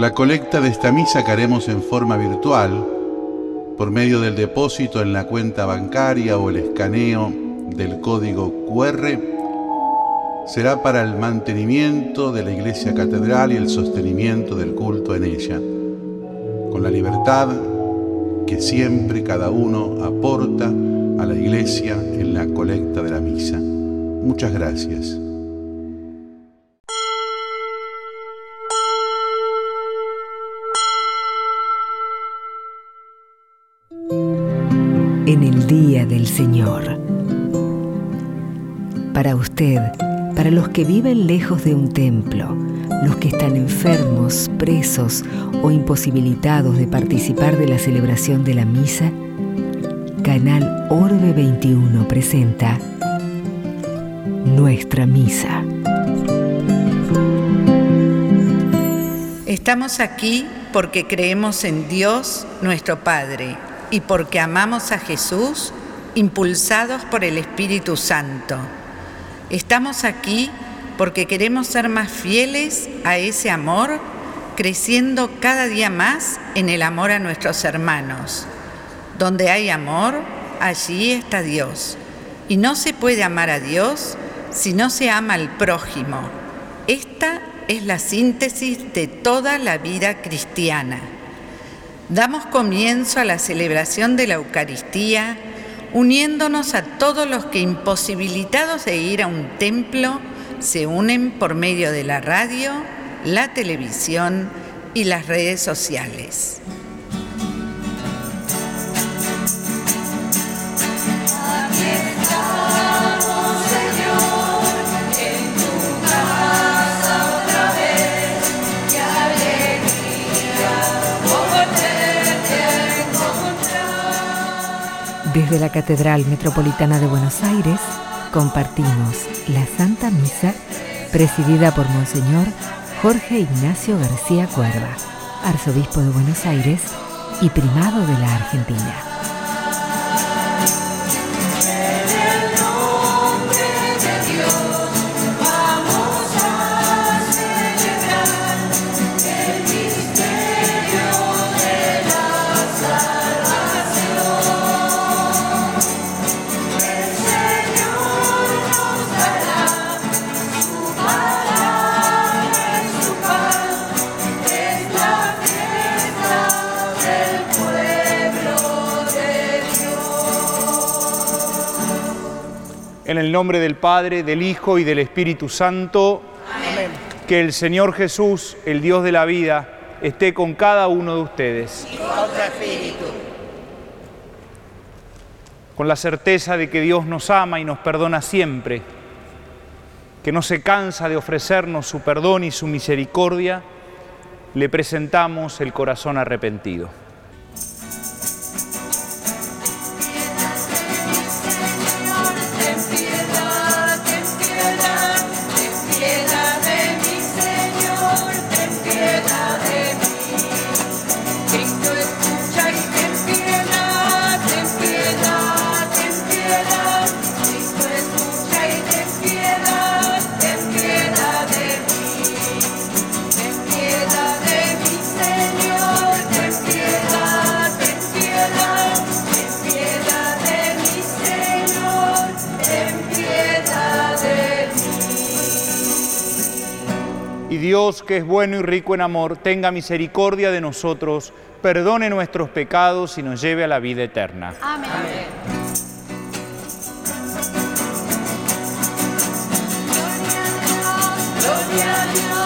La colecta de esta misa que haremos en forma virtual, por medio del depósito en la cuenta bancaria o el escaneo del código QR, será para el mantenimiento de la iglesia catedral y el sostenimiento del culto en ella, con la libertad que siempre cada uno aporta a la iglesia en la colecta de la misa. Muchas gracias. Del Señor. Para usted, para los que viven lejos de un templo, los que están enfermos, presos o imposibilitados de participar de la celebración de la misa, Canal Orbe 21 presenta Nuestra Misa. Estamos aquí porque creemos en Dios, nuestro Padre, y porque amamos a Jesús, impulsados por el Espíritu Santo. Estamos aquí porque queremos ser más fieles a ese amor, creciendo cada día más en el amor a nuestros hermanos. Donde hay amor, allí está Dios. Y no se puede amar a Dios si no se ama al prójimo. Esta es la síntesis de toda la vida cristiana. Damos comienzo a la celebración de la Eucaristía uniéndonos a todos los que imposibilitados de ir a un templo se unen por medio de la radio, la televisión y las redes sociales. Desde la Catedral Metropolitana de Buenos Aires compartimos la Santa Misa presidida por Monseñor Jorge Ignacio García Cuerva, arzobispo de Buenos Aires y primado de la Argentina. En el nombre del Padre, del Hijo y del Espíritu Santo. Amén. Que el Señor Jesús, el Dios de la vida, esté con cada uno de ustedes. Y con espíritu. Con la certeza de que Dios nos ama y nos perdona siempre, que no se cansa de ofrecernos su perdón y su misericordia, le presentamos el corazón arrepentido. Dios, que es bueno y rico en amor, tenga misericordia de nosotros, perdone nuestros pecados y nos lleve a la vida eterna. Amén. Gloria a Dios,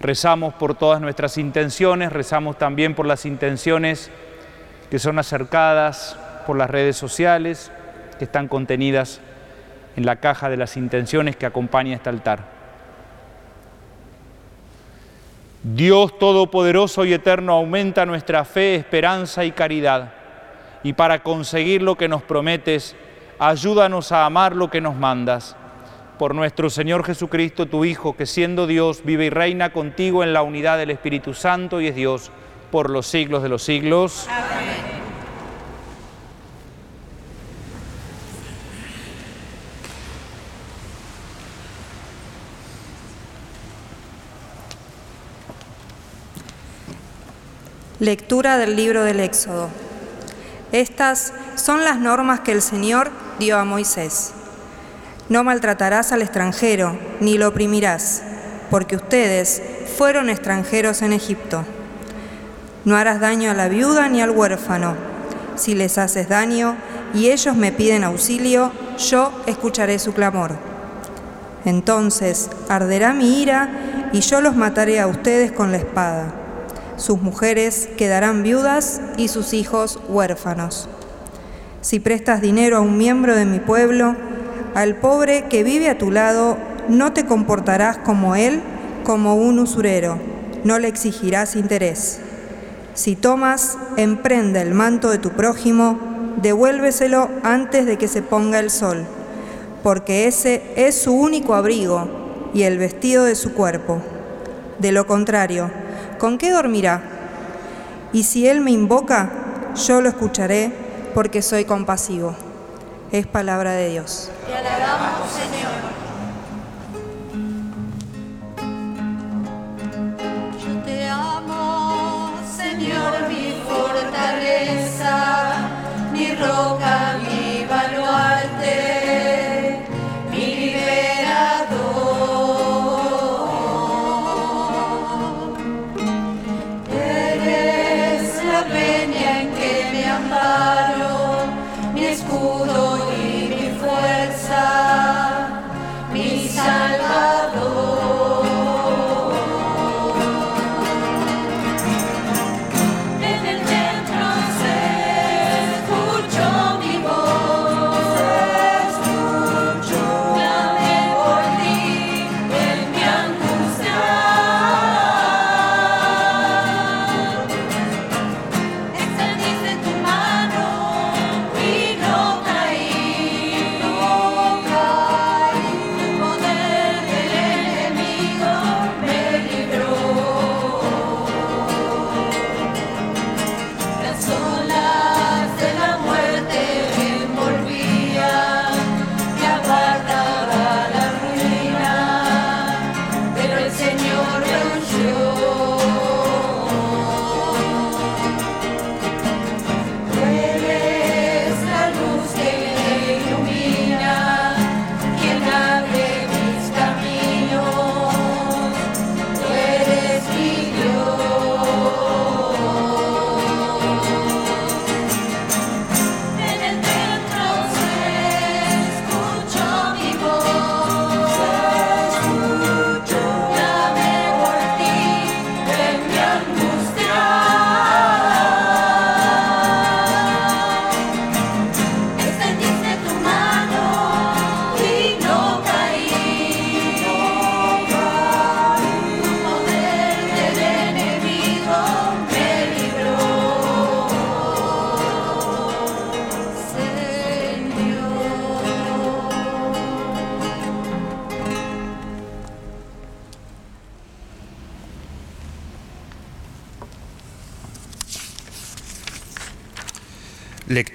Rezamos por todas nuestras intenciones, rezamos también por las intenciones que son acercadas por las redes sociales, que están contenidas en la caja de las intenciones que acompaña este altar. Dios Todopoderoso y Eterno aumenta nuestra fe, esperanza y caridad. Y para conseguir lo que nos prometes, ayúdanos a amar lo que nos mandas. Por nuestro Señor Jesucristo, tu Hijo, que siendo Dios, vive y reina contigo en la unidad del Espíritu Santo y es Dios por los siglos de los siglos. Amén. Lectura del libro del Éxodo. Estas son las normas que el Señor dio a Moisés. No maltratarás al extranjero, ni lo oprimirás, porque ustedes fueron extranjeros en Egipto. No harás daño a la viuda ni al huérfano. Si les haces daño y ellos me piden auxilio, yo escucharé su clamor. Entonces arderá mi ira y yo los mataré a ustedes con la espada sus mujeres quedarán viudas y sus hijos huérfanos. Si prestas dinero a un miembro de mi pueblo, al pobre que vive a tu lado, no te comportarás como él, como un usurero, no le exigirás interés. Si tomas, emprende el manto de tu prójimo, devuélveselo antes de que se ponga el sol, porque ese es su único abrigo y el vestido de su cuerpo. De lo contrario, ¿con qué dormirá? Y si Él me invoca, yo lo escucharé porque soy compasivo. Es palabra de Dios. Te alabamos, Señor. Yo te amo, Señor, mi fortaleza, mi roca, mi baluarte.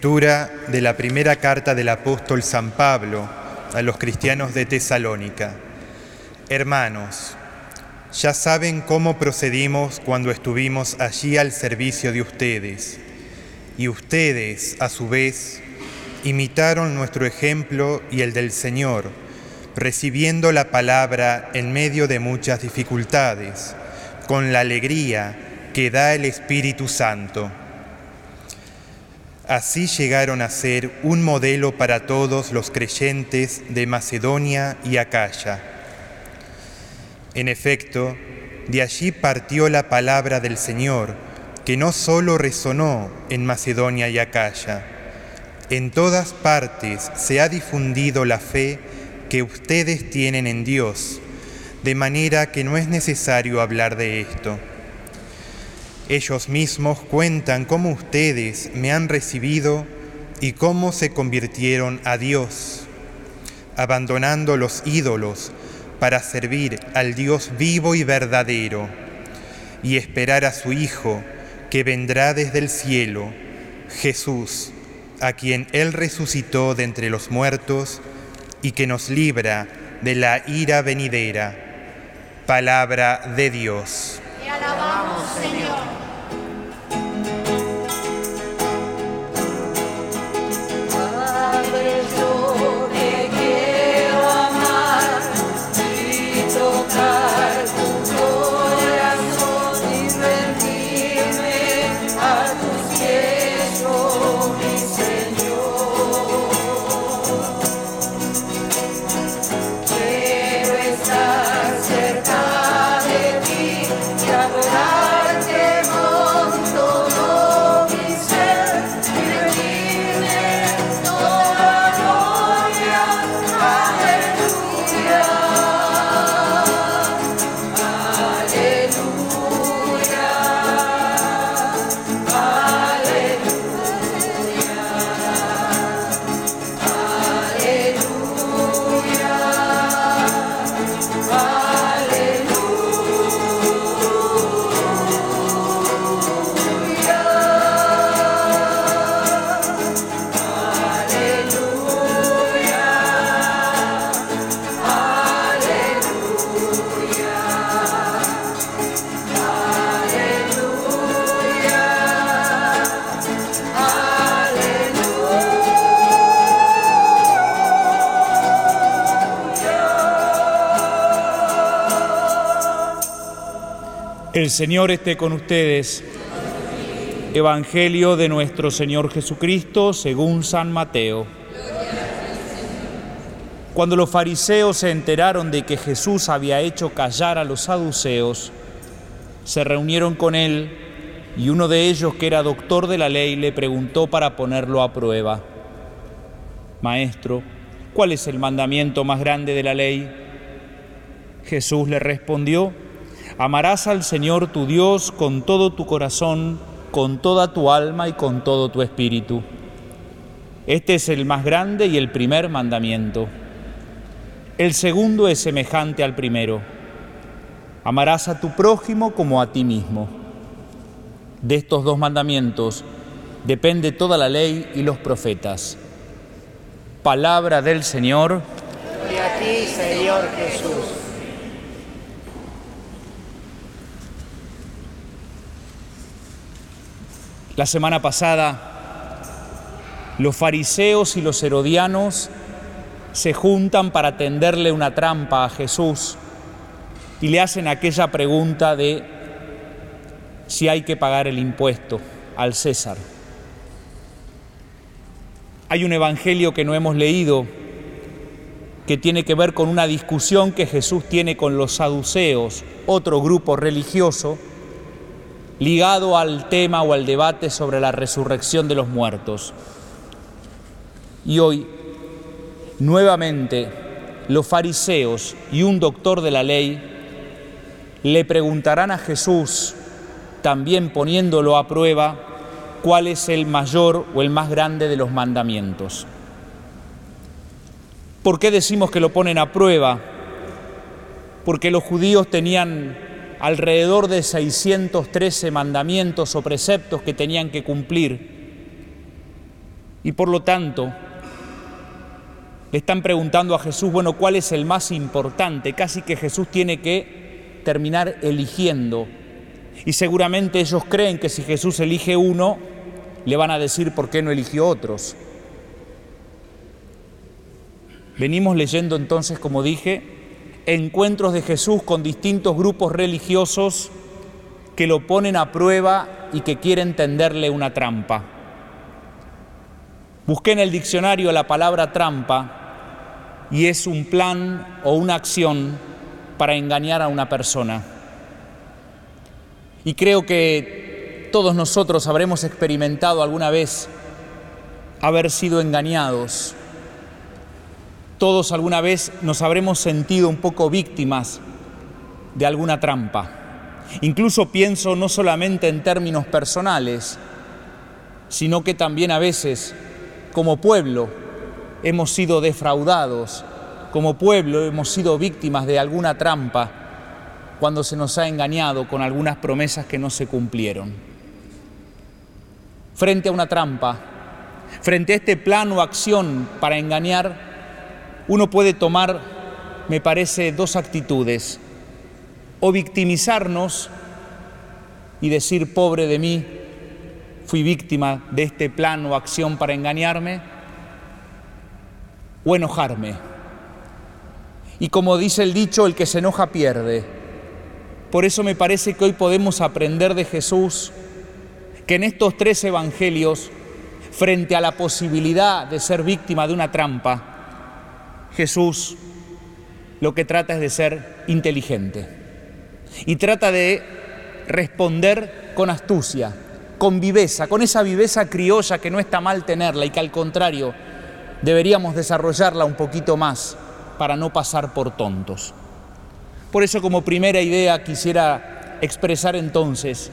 De la primera carta del apóstol San Pablo a los cristianos de Tesalónica. Hermanos, ya saben cómo procedimos cuando estuvimos allí al servicio de ustedes, y ustedes, a su vez, imitaron nuestro ejemplo y el del Señor, recibiendo la palabra en medio de muchas dificultades, con la alegría que da el Espíritu Santo Así llegaron a ser un modelo para todos los creyentes de Macedonia y Acaya. En efecto, de allí partió la palabra del Señor, que no solo resonó en Macedonia y Acaya, en todas partes se ha difundido la fe que ustedes tienen en Dios, de manera que no es necesario hablar de esto. Ellos mismos cuentan cómo ustedes me han recibido y cómo se convirtieron a Dios, abandonando los ídolos para servir al Dios vivo y verdadero y esperar a su Hijo que vendrá desde el cielo, Jesús, a quien Él resucitó de entre los muertos y que nos libra de la ira venidera. Palabra de Dios. Te alabamos, Señor. El Señor esté con ustedes. Evangelio de nuestro Señor Jesucristo según San Mateo. Cuando los fariseos se enteraron de que Jesús había hecho callar a los saduceos, se reunieron con él y uno de ellos, que era doctor de la ley, le preguntó para ponerlo a prueba. Maestro, ¿cuál es el mandamiento más grande de la ley? Jesús le respondió, amarás al Señor tu Dios con todo tu corazón, con toda tu alma y con todo tu espíritu. Este es el más grande y el primer mandamiento. El segundo es semejante al primero. Amarás a tu prójimo como a ti mismo. De estos dos mandamientos depende toda la ley y los profetas. Palabra del Señor. Señor Jesús. La semana pasada, los fariseos y los herodianos se juntan para tenderle una trampa a Jesús y le hacen aquella pregunta de si hay que pagar el impuesto al César. Hay un evangelio que no hemos leído que tiene que ver con una discusión que Jesús tiene con los saduceos, otro grupo religioso, ligado al tema o al debate sobre la resurrección de los muertos. Y hoy, nuevamente, los fariseos y un doctor de la ley le preguntarán a Jesús, también poniéndolo a prueba, cuál es el mayor o el más grande de los mandamientos. ¿Por qué decimos que lo ponen a prueba? Porque los judíos tenían alrededor de 613 mandamientos o preceptos que tenían que cumplir. Y por lo tanto, le están preguntando a Jesús, bueno, ¿cuál es el más importante? Casi que Jesús tiene que terminar eligiendo. Y seguramente ellos creen que si Jesús elige uno, le van a decir por qué no eligió otros. Venimos leyendo entonces, como dije, encuentros de Jesús con distintos grupos religiosos que lo ponen a prueba y que quieren tenderle una trampa. Busqué en el diccionario la palabra trampa y es un plan o una acción para engañar a una persona. Y creo que todos nosotros habremos experimentado alguna vez haber sido engañados. Todos alguna vez nos habremos sentido un poco víctimas de alguna trampa. Incluso pienso no solamente en términos personales, sino que también a veces como pueblo hemos sido defraudados, como pueblo hemos sido víctimas de alguna trampa cuando se nos ha engañado con algunas promesas que no se cumplieron. Frente a una trampa, frente a este plan o acción para engañar, uno puede tomar, me parece, dos actitudes. O victimizarnos y decir, pobre de mí, fui víctima de este plan o acción para engañarme, o enojarme. Y como dice el dicho, el que se enoja pierde. Por eso me parece que hoy podemos aprender de Jesús que en estos tres evangelios, frente a la posibilidad de ser víctima de una trampa, Jesús lo que trata es de ser inteligente y trata de responder con astucia, con viveza, con esa viveza criolla que no está mal tenerla y que al contrario deberíamos desarrollarla un poquito más para no pasar por tontos. Por eso como primera idea quisiera expresar entonces,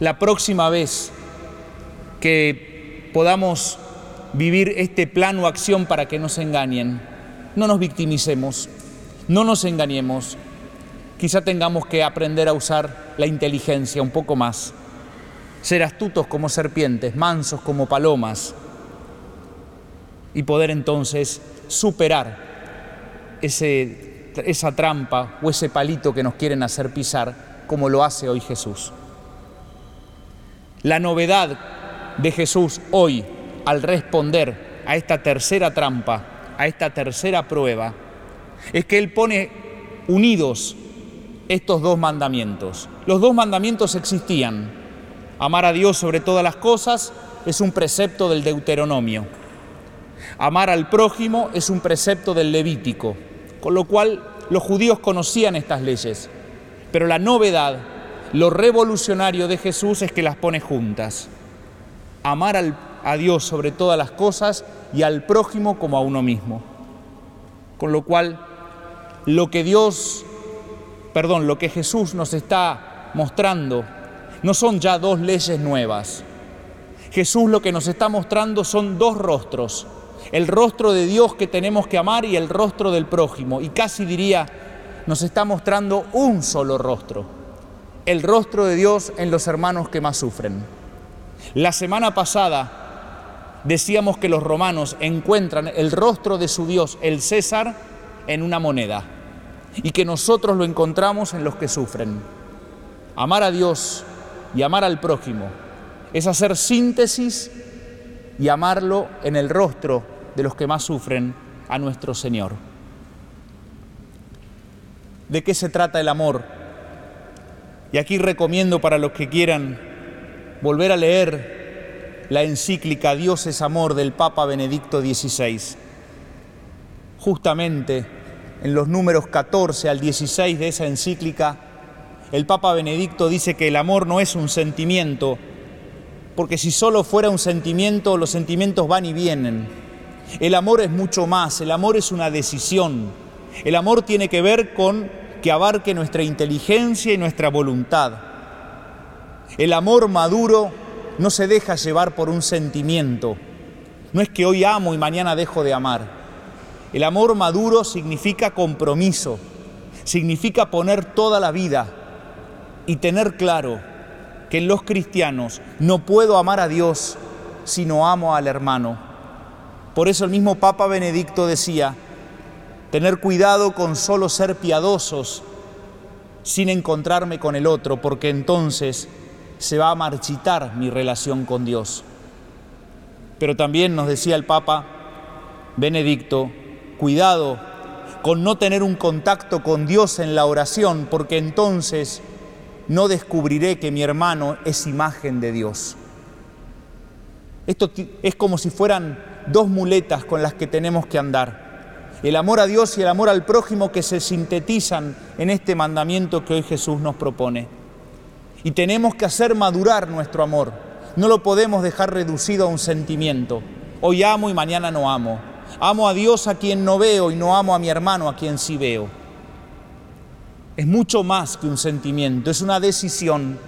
la próxima vez que podamos vivir este plan o acción para que nos engañen, no nos victimicemos, no nos engañemos, quizá tengamos que aprender a usar la inteligencia un poco más, ser astutos como serpientes, mansos como palomas, y poder entonces superar ese, esa trampa o ese palito que nos quieren hacer pisar, como lo hace hoy Jesús. La novedad de Jesús hoy al responder a esta tercera trampa, a esta tercera prueba, es que Él pone unidos estos dos mandamientos. Los dos mandamientos existían. Amar a Dios sobre todas las cosas es un precepto del Deuteronomio. Amar al prójimo es un precepto del Levítico, con lo cual los judíos conocían estas leyes. Pero la novedad, lo revolucionario de Jesús es que las pone juntas. Amar al, a Dios sobre todas las cosas y al prójimo como a uno mismo. Con lo cual, lo que Dios, perdón, lo que Jesús nos está mostrando no son ya dos leyes nuevas. Jesús lo que nos está mostrando son dos rostros el rostro de Dios que tenemos que amar y el rostro del prójimo. Y casi diría, nos está mostrando un solo rostro, el rostro de Dios en los hermanos que más sufren. La semana pasada decíamos que los romanos encuentran el rostro de su Dios, el César, en una moneda y que nosotros lo encontramos en los que sufren. Amar a Dios y amar al prójimo es hacer síntesis y amarlo en el rostro de los que más sufren a nuestro Señor. ¿De qué se trata el amor? Y aquí recomiendo para los que quieran volver a leer la encíclica Dios es amor del Papa Benedicto XVI. Justamente en los números 14 al 16 de esa encíclica, el Papa Benedicto dice que el amor no es un sentimiento, porque si solo fuera un sentimiento, los sentimientos van y vienen. El amor es mucho más, el amor es una decisión. El amor tiene que ver con que abarque nuestra inteligencia y nuestra voluntad. El amor maduro no se deja llevar por un sentimiento. No es que hoy amo y mañana dejo de amar. El amor maduro significa compromiso, significa poner toda la vida y tener claro que en los cristianos no puedo amar a Dios si no amo al hermano. Por eso el mismo Papa Benedicto decía, tener cuidado con solo ser piadosos sin encontrarme con el otro, porque entonces se va a marchitar mi relación con Dios. Pero también nos decía el Papa Benedicto, cuidado con no tener un contacto con Dios en la oración, porque entonces no descubriré que mi hermano es imagen de Dios. Esto es como si fueran dos muletas con las que tenemos que andar. El amor a Dios y el amor al prójimo que se sintetizan en este mandamiento que hoy Jesús nos propone. Y tenemos que hacer madurar nuestro amor. No lo podemos dejar reducido a un sentimiento. Hoy amo y mañana no amo. Amo a Dios a quien no veo y no amo a mi hermano a quien sí veo. Es mucho más que un sentimiento, es una decisión.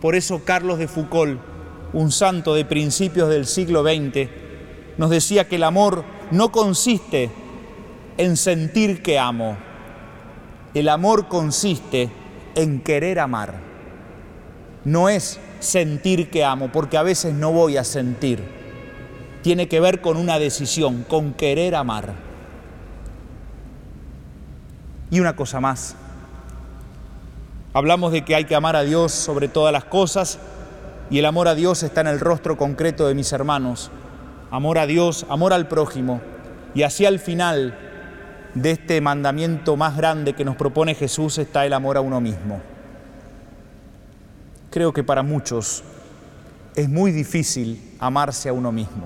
Por eso Carlos de Foucault, un santo de principios del siglo XX, nos decía que el amor no consiste en sentir que amo. El amor consiste en querer amar. No es sentir que amo, porque a veces no voy a sentir. Tiene que ver con una decisión, con querer amar. Y una cosa más. Hablamos de que hay que amar a Dios sobre todas las cosas y el amor a Dios está en el rostro concreto de mis hermanos. Amor a Dios, amor al prójimo. Y así al final de este mandamiento más grande que nos propone Jesús está el amor a uno mismo. Creo que para muchos es muy difícil amarse a uno mismo.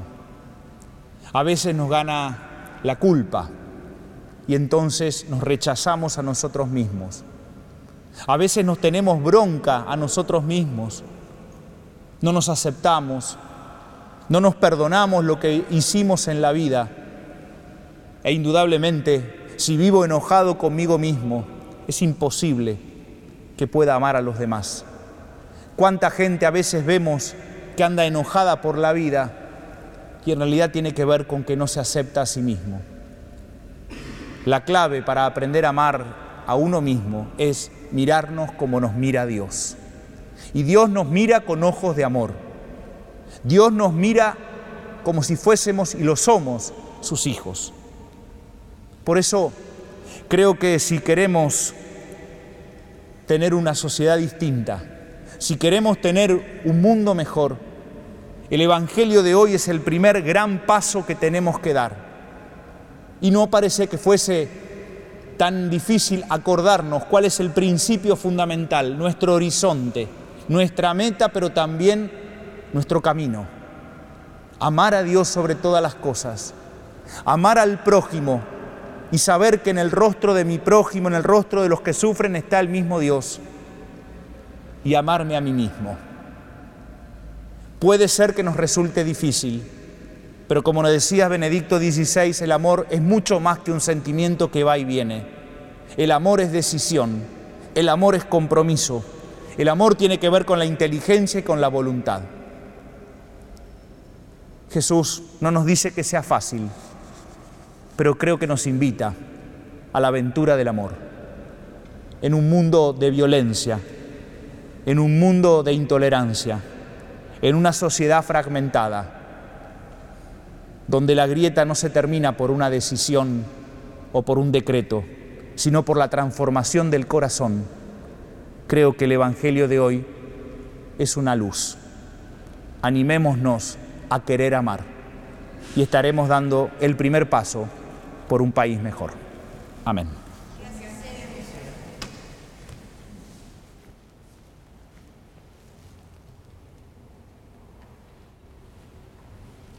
A veces nos gana la culpa y entonces nos rechazamos a nosotros mismos. A veces nos tenemos bronca a nosotros mismos, no nos aceptamos, no nos perdonamos lo que hicimos en la vida. E indudablemente, si vivo enojado conmigo mismo, es imposible que pueda amar a los demás. ¿Cuánta gente a veces vemos que anda enojada por la vida y en realidad tiene que ver con que no se acepta a sí mismo? La clave para aprender a amar a uno mismo es mirarnos como nos mira Dios. Y Dios nos mira con ojos de amor. Dios nos mira como si fuésemos y lo somos sus hijos. Por eso creo que si queremos tener una sociedad distinta, si queremos tener un mundo mejor, el Evangelio de hoy es el primer gran paso que tenemos que dar. Y no parece que fuese tan difícil acordarnos cuál es el principio fundamental, nuestro horizonte, nuestra meta, pero también nuestro camino. Amar a Dios sobre todas las cosas, amar al prójimo y saber que en el rostro de mi prójimo, en el rostro de los que sufren está el mismo Dios y amarme a mí mismo. Puede ser que nos resulte difícil, pero como nos decía Benedicto XVI, el amor es mucho más que un sentimiento que va y viene. El amor es decisión, el amor es compromiso, el amor tiene que ver con la inteligencia y con la voluntad. Jesús no nos dice que sea fácil, pero creo que nos invita a la aventura del amor. En un mundo de violencia, en un mundo de intolerancia, en una sociedad fragmentada, donde la grieta no se termina por una decisión o por un decreto, sino por la transformación del corazón. Creo que el Evangelio de hoy es una luz. Animémonos a querer amar y estaremos dando el primer paso por un país mejor. Amén.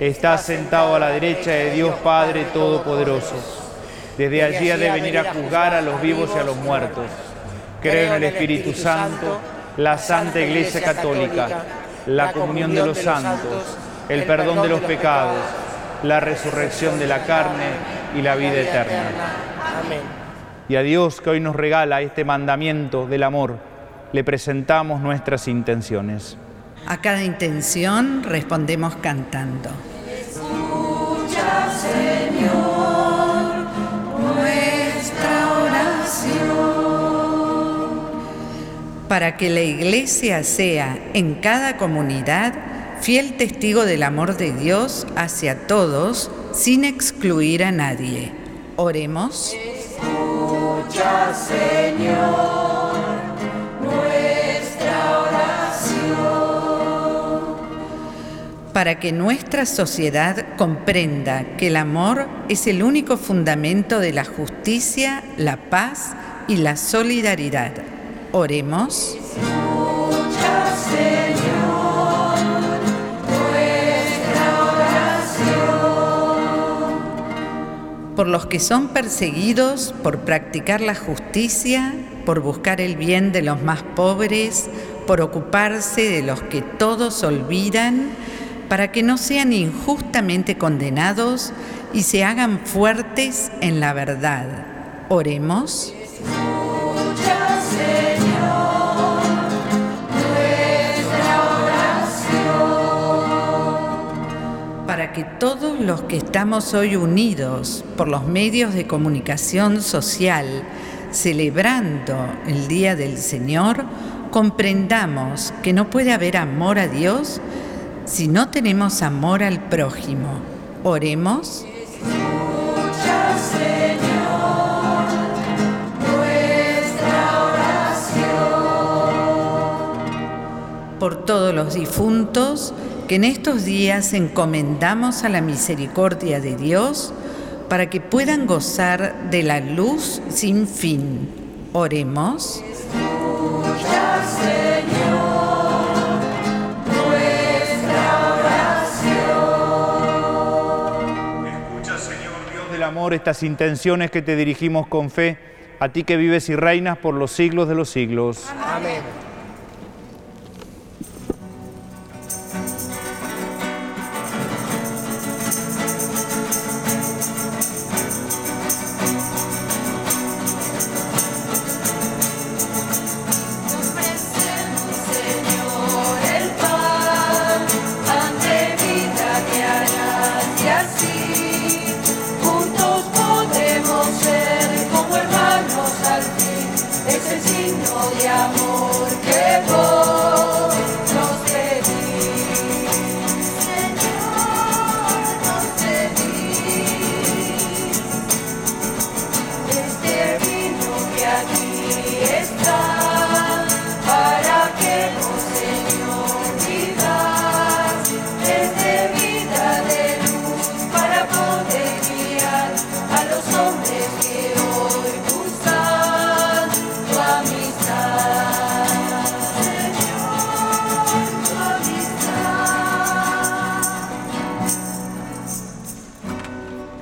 está sentado a la derecha de Dios Padre Todopoderoso. Desde allí ha de venir a juzgar a los vivos y a los muertos. Creo en el Espíritu Santo, la Santa Iglesia Católica, la comunión de los santos, el perdón de los pecados, la resurrección de la carne y la vida eterna. Amén. Y a Dios que hoy nos regala este mandamiento del amor, le presentamos nuestras intenciones. A cada intención respondemos cantando. Escucha, Señor, nuestra oración. Para que la iglesia sea en cada comunidad fiel testigo del amor de Dios hacia todos sin excluir a nadie. Oremos. Escucha, Señor, Para que nuestra sociedad comprenda que el amor es el único fundamento de la justicia, la paz y la solidaridad. Oremos. Por los que son perseguidos por practicar la justicia, por buscar el bien de los más pobres, por ocuparse de los que todos olvidan, para que no sean injustamente condenados y se hagan fuertes en la verdad. Oremos. Escucha, Señor, nuestra oración. para que todos los que estamos hoy unidos por los medios de comunicación social, celebrando el Día del Señor, comprendamos que no puede haber amor a Dios si no tenemos amor al prójimo. Oremos. Señor, nuestra oración. por todos los difuntos que en estos días encomendamos a la misericordia de Dios para que puedan gozar de la luz sin fin. Oremos. Amor, estas intenciones que te dirigimos con fe, a ti que vives y reinas por los siglos de los siglos. Amén.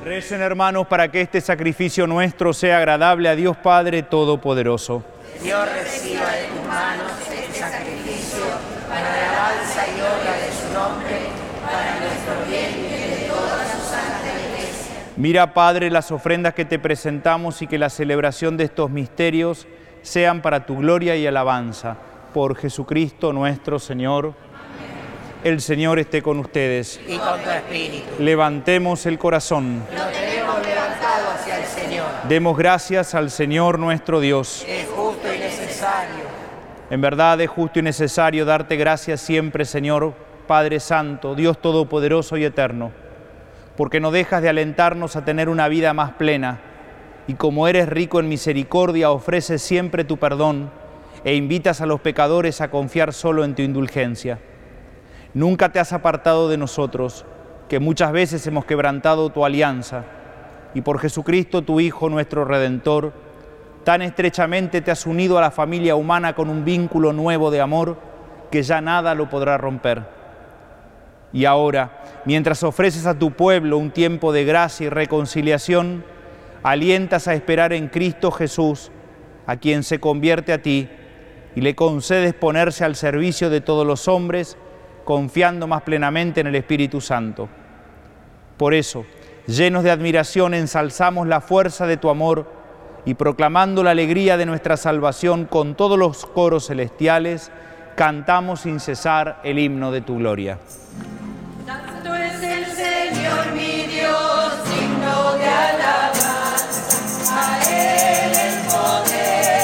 Recen hermanos para que este sacrificio nuestro sea agradable a Dios Padre Todopoderoso. Dios reciba de tus manos este sacrificio para la alabanza y honra de su nombre, para nuestro bien y de toda su santa iglesia. Mira, Padre, las ofrendas que te presentamos y que la celebración de estos misterios sean para tu gloria y alabanza. Por Jesucristo nuestro Señor. El Señor esté con ustedes. Y con tu espíritu. Levantemos el corazón. Lo tenemos levantado hacia el Señor. Demos gracias al Señor nuestro Dios. Es justo y necesario. En verdad es justo y necesario darte gracias siempre, Señor, Padre Santo, Dios Todopoderoso y Eterno, porque no dejas de alentarnos a tener una vida más plena, y como eres rico en misericordia, ofreces siempre tu perdón e invitas a los pecadores a confiar solo en tu indulgencia. Nunca te has apartado de nosotros, que muchas veces hemos quebrantado tu alianza, y por Jesucristo, tu Hijo, nuestro Redentor, tan estrechamente te has unido a la familia humana con un vínculo nuevo de amor que ya nada lo podrá romper. Y ahora, mientras ofreces a tu pueblo un tiempo de gracia y reconciliación, alientas a esperar en Cristo Jesús, a quien se convierte a ti, y le concedes ponerse al servicio de todos los hombres, confiando más plenamente en el Espíritu Santo. Por eso, llenos de admiración, ensalzamos la fuerza de tu amor y proclamando la alegría de nuestra salvación con todos los coros celestiales, cantamos sin cesar el himno de tu gloria. Santo es el Señor mi Dios, signo de alabanza. A Él el poder,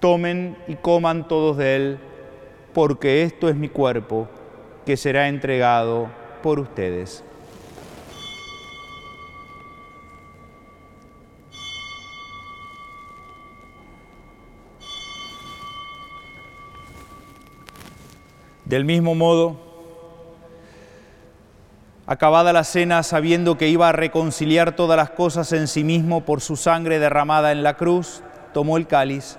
tomen y coman todos de él, porque esto es mi cuerpo que será entregado por ustedes. Del mismo modo, acabada la cena, sabiendo que iba a reconciliar todas las cosas en sí mismo por su sangre derramada en la cruz, tomó el cáliz,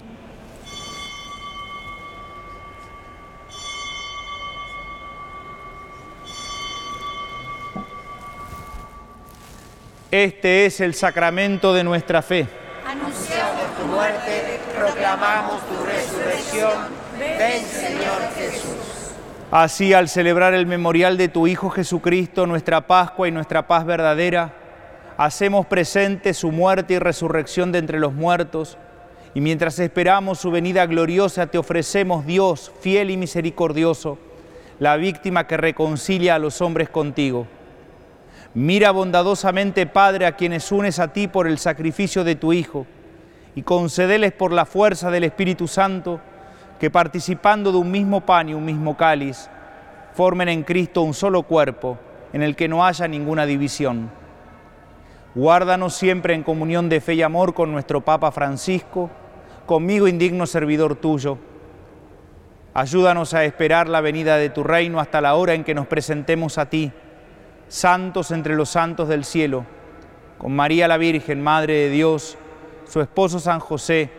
Este es el sacramento de nuestra fe. Anunciamos tu muerte, proclamamos tu resurrección. Ven, Señor Jesús. Así, al celebrar el memorial de tu Hijo Jesucristo, nuestra Pascua y nuestra paz verdadera, hacemos presente su muerte y resurrección de entre los muertos, y mientras esperamos su venida gloriosa, te ofrecemos, Dios, fiel y misericordioso, la víctima que reconcilia a los hombres contigo. Mira bondadosamente, Padre, a quienes unes a ti por el sacrificio de tu Hijo, y concedeles por la fuerza del Espíritu Santo, que participando de un mismo pan y un mismo cáliz, formen en Cristo un solo cuerpo, en el que no haya ninguna división. Guárdanos siempre en comunión de fe y amor con nuestro Papa Francisco, conmigo indigno servidor tuyo. Ayúdanos a esperar la venida de tu reino hasta la hora en que nos presentemos a ti, santos entre los santos del cielo, con María la Virgen, Madre de Dios, su esposo San José,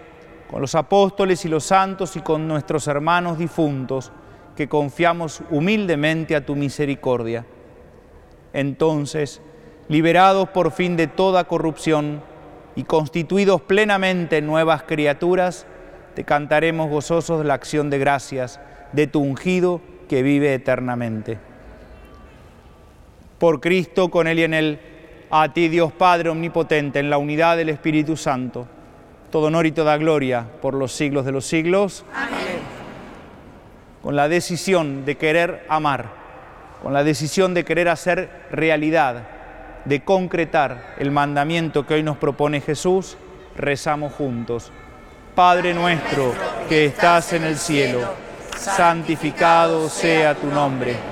con los apóstoles y los santos y con nuestros hermanos difuntos, que confiamos humildemente a tu misericordia. Entonces, liberados por fin de toda corrupción y constituidos plenamente nuevas criaturas, te cantaremos gozosos la acción de gracias de tu ungido que vive eternamente. Por Cristo, con Él y en Él, a ti Dios Padre Omnipotente, en la unidad del Espíritu Santo, todo honor y toda gloria por los siglos de los siglos. Amén. Con la decisión de querer amar, con la decisión de querer hacer realidad de concretar el mandamiento que hoy nos propone Jesús, rezamos juntos. Padre nuestro que estás en el cielo, santificado sea tu nombre.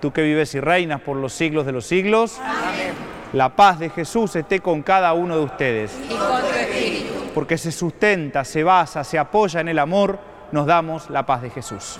Tú que vives y reinas por los siglos de los siglos, Amén. la paz de Jesús esté con cada uno de ustedes. Y con tu espíritu. Porque se sustenta, se basa, se apoya en el amor, nos damos la paz de Jesús.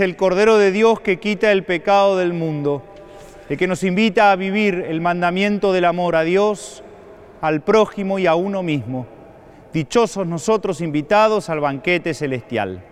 El Cordero de Dios que quita el pecado del mundo, el que nos invita a vivir el mandamiento del amor a Dios, al prójimo y a uno mismo. Dichosos nosotros invitados al banquete celestial.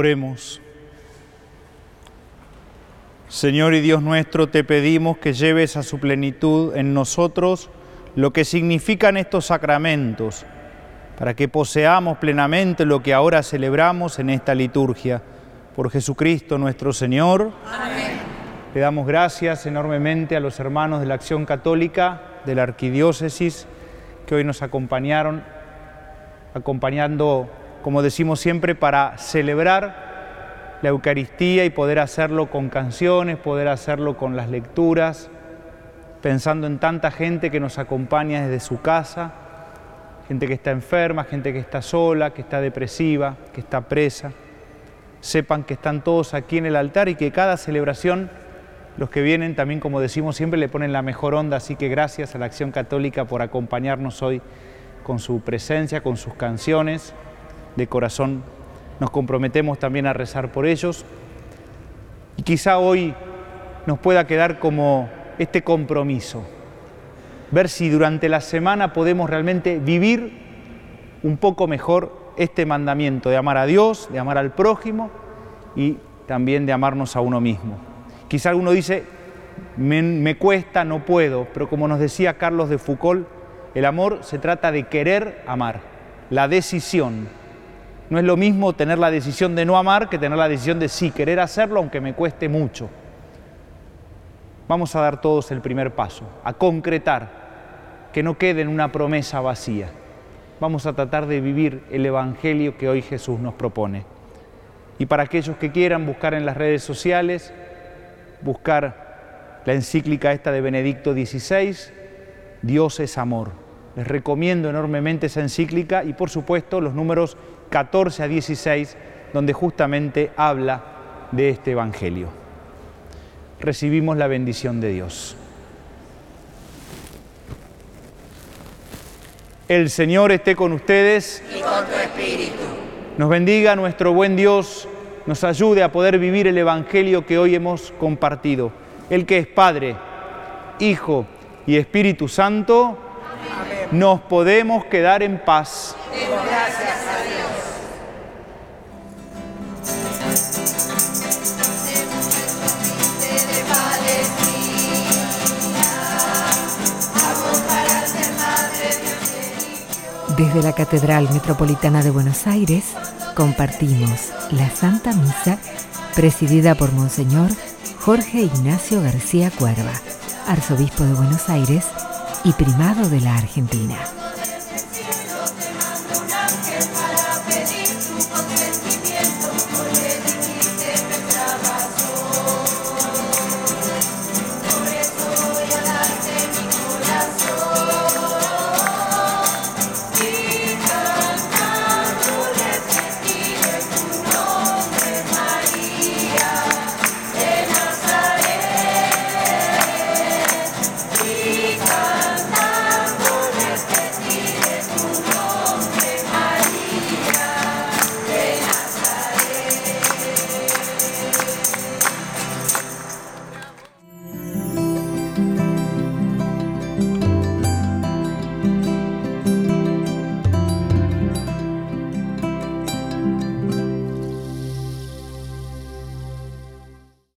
Oremos. Señor y Dios nuestro, te pedimos que lleves a su plenitud en nosotros lo que significan estos sacramentos, para que poseamos plenamente lo que ahora celebramos en esta liturgia. Por Jesucristo nuestro Señor. Amén. Le damos gracias enormemente a los hermanos de la Acción Católica de la Arquidiócesis que hoy nos acompañaron, acompañando, como decimos siempre, para celebrar la Eucaristía y poder hacerlo con canciones, poder hacerlo con las lecturas, pensando en tanta gente que nos acompaña desde su casa, gente que está enferma, gente que está sola, que está depresiva, que está presa. Sepan que están todos aquí en el altar y que cada celebración, los que vienen también, como decimos siempre, le ponen la mejor onda, así que gracias a la Acción Católica por acompañarnos hoy con su presencia, con sus canciones. De corazón nos comprometemos también a rezar por ellos. Y quizá hoy nos pueda quedar como este compromiso, ver si durante la semana podemos realmente vivir un poco mejor este mandamiento de amar a Dios, de amar al prójimo y también de amarnos a uno mismo. Quizá alguno dice, me, me, cuesta, no puedo, pero como nos decía Carlos de Foucault, el amor se trata de querer amar, la decisión. No es lo mismo tener la decisión de no amar que tener la decisión de sí, querer hacerlo aunque me cueste mucho. Vamos a dar todos el primer paso, a concretar, que no quede en una promesa vacía. Vamos a tratar de vivir el Evangelio que hoy Jesús nos propone. Y para aquellos que quieran buscar en las redes sociales, buscar la encíclica esta de Benedicto XVI, Dios es amor. Les recomiendo enormemente esa encíclica y por supuesto los números 14 a 16, donde justamente habla de este Evangelio. Recibimos la bendición de Dios. El Señor esté con ustedes. Y con tu espíritu. Nos bendiga nuestro buen Dios, nos ayude a poder vivir el Evangelio que hoy hemos compartido. El que es Padre, Hijo y Espíritu Santo, Amén. nos podemos quedar en paz. Desde la Catedral Metropolitana de Buenos Aires compartimos la Santa Misa presidida por Monseñor Jorge Ignacio García Cuerva, arzobispo de Buenos Aires y primado de la Argentina.